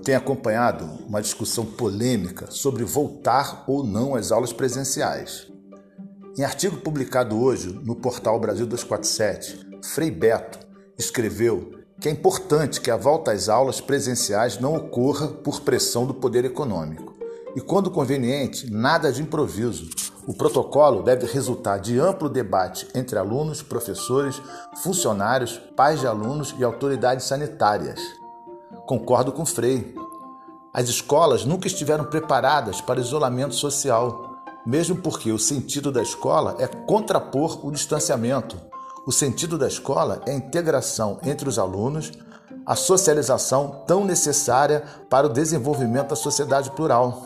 tenho acompanhado uma discussão polêmica sobre voltar ou não às aulas presenciais. Em artigo publicado hoje no portal Brasil 247, Frei Beto escreveu que é importante que a volta às aulas presenciais não ocorra por pressão do poder econômico. E quando conveniente, nada de improviso. O protocolo deve resultar de amplo debate entre alunos, professores, funcionários, pais de alunos e autoridades sanitárias. Concordo com Frei. As escolas nunca estiveram preparadas para isolamento social, mesmo porque o sentido da escola é contrapor o distanciamento. O sentido da escola é a integração entre os alunos, a socialização tão necessária para o desenvolvimento da sociedade plural.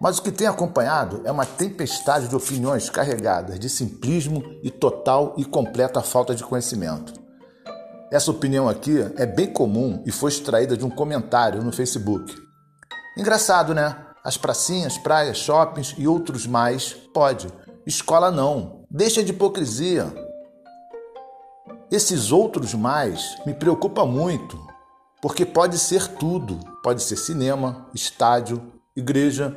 Mas o que tem acompanhado é uma tempestade de opiniões carregadas de simplismo e total e completa falta de conhecimento. Essa opinião aqui é bem comum e foi extraída de um comentário no Facebook. Engraçado, né? As pracinhas, praias, shoppings e outros mais, pode. Escola não. Deixa de hipocrisia. Esses outros mais me preocupa muito, porque pode ser tudo. Pode ser cinema, estádio, igreja,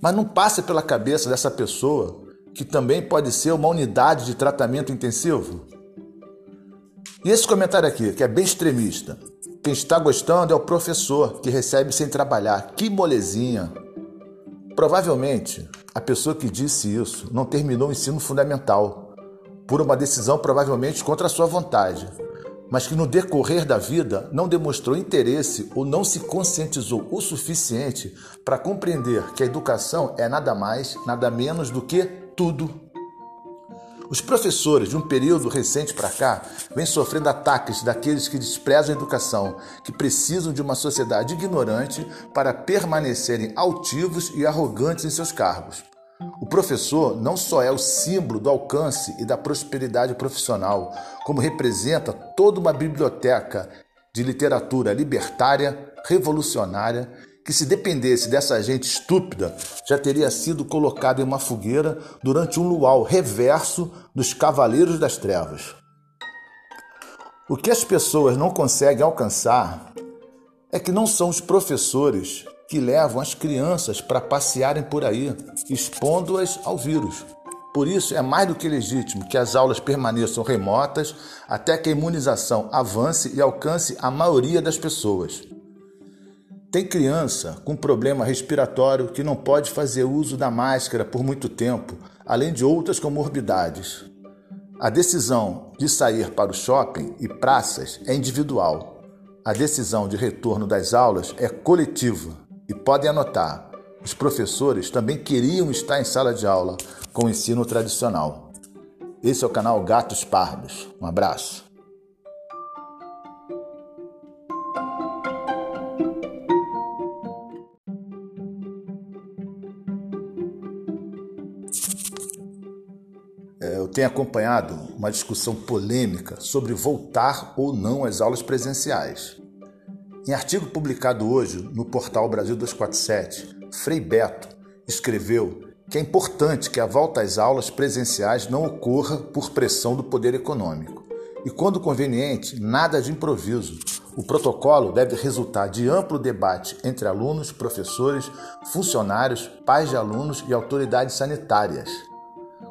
mas não passa pela cabeça dessa pessoa que também pode ser uma unidade de tratamento intensivo. E esse comentário aqui, que é bem extremista. Quem está gostando é o professor, que recebe sem trabalhar. Que molezinha! Provavelmente, a pessoa que disse isso não terminou o ensino fundamental, por uma decisão provavelmente contra a sua vontade, mas que no decorrer da vida não demonstrou interesse ou não se conscientizou o suficiente para compreender que a educação é nada mais, nada menos do que tudo os professores de um período recente para cá vêm sofrendo ataques daqueles que desprezam a educação, que precisam de uma sociedade ignorante para permanecerem altivos e arrogantes em seus cargos. O professor não só é o símbolo do alcance e da prosperidade profissional, como representa toda uma biblioteca de literatura libertária, revolucionária que se dependesse dessa gente estúpida, já teria sido colocado em uma fogueira durante um luau reverso dos Cavaleiros das Trevas. O que as pessoas não conseguem alcançar é que não são os professores que levam as crianças para passearem por aí, expondo-as ao vírus. Por isso, é mais do que legítimo que as aulas permaneçam remotas até que a imunização avance e alcance a maioria das pessoas. Tem criança com problema respiratório que não pode fazer uso da máscara por muito tempo, além de outras comorbidades. A decisão de sair para o shopping e praças é individual. A decisão de retorno das aulas é coletiva. E podem anotar, os professores também queriam estar em sala de aula com o ensino tradicional. Esse é o canal Gatos Pardos. Um abraço. Eu tenho acompanhado uma discussão polêmica sobre voltar ou não às aulas presenciais. Em artigo publicado hoje no portal Brasil 247, Frei Beto escreveu que é importante que a volta às aulas presenciais não ocorra por pressão do poder econômico. E quando conveniente, nada de improviso. O protocolo deve resultar de amplo debate entre alunos, professores, funcionários, pais de alunos e autoridades sanitárias.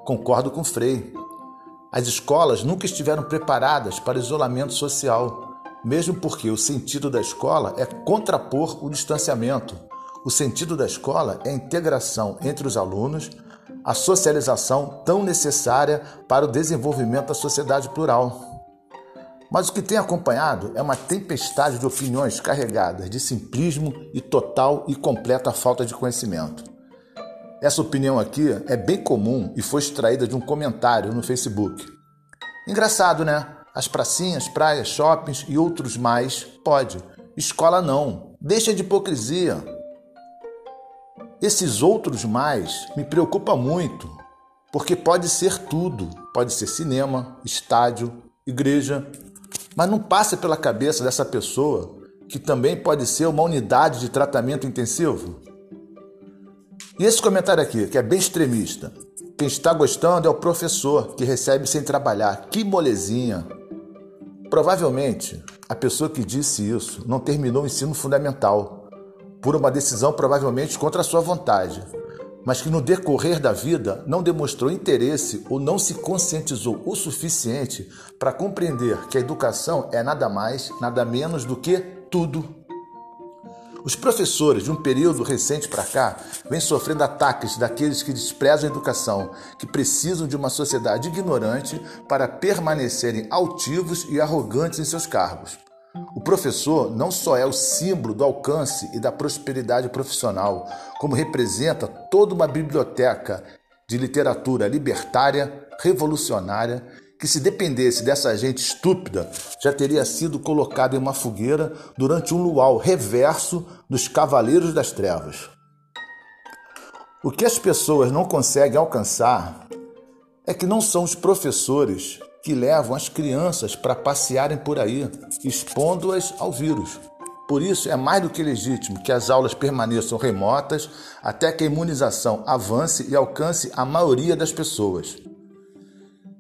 Concordo com Frei. As escolas nunca estiveram preparadas para isolamento social, mesmo porque o sentido da escola é contrapor o distanciamento. O sentido da escola é a integração entre os alunos, a socialização tão necessária para o desenvolvimento da sociedade plural. Mas o que tem acompanhado é uma tempestade de opiniões carregadas de simplismo e total e completa falta de conhecimento. Essa opinião aqui é bem comum e foi extraída de um comentário no Facebook. Engraçado, né? As pracinhas, praias, shoppings e outros mais, pode. Escola não. Deixa de hipocrisia. Esses outros mais me preocupa muito, porque pode ser tudo. Pode ser cinema, estádio, igreja, mas não passa pela cabeça dessa pessoa que também pode ser uma unidade de tratamento intensivo. E esse comentário aqui, que é bem extremista. Quem está gostando é o professor, que recebe sem trabalhar. Que molezinha! Provavelmente, a pessoa que disse isso não terminou o ensino fundamental, por uma decisão provavelmente contra a sua vontade, mas que no decorrer da vida não demonstrou interesse ou não se conscientizou o suficiente para compreender que a educação é nada mais, nada menos do que tudo os professores de um período recente para cá vêm sofrendo ataques daqueles que desprezam a educação, que precisam de uma sociedade ignorante para permanecerem altivos e arrogantes em seus cargos. O professor não só é o símbolo do alcance e da prosperidade profissional, como representa toda uma biblioteca de literatura libertária, revolucionária que se dependesse dessa gente estúpida, já teria sido colocado em uma fogueira durante um luau reverso dos Cavaleiros das Trevas. O que as pessoas não conseguem alcançar é que não são os professores que levam as crianças para passearem por aí, expondo-as ao vírus. Por isso, é mais do que legítimo que as aulas permaneçam remotas até que a imunização avance e alcance a maioria das pessoas.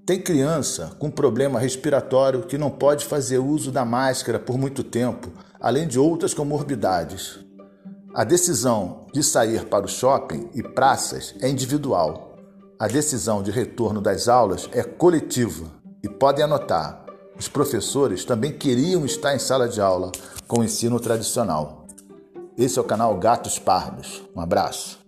Tem criança com problema respiratório que não pode fazer uso da máscara por muito tempo, além de outras comorbidades. A decisão de sair para o shopping e praças é individual. A decisão de retorno das aulas é coletiva. E podem anotar: os professores também queriam estar em sala de aula com o ensino tradicional. Esse é o canal Gatos Pardos. Um abraço.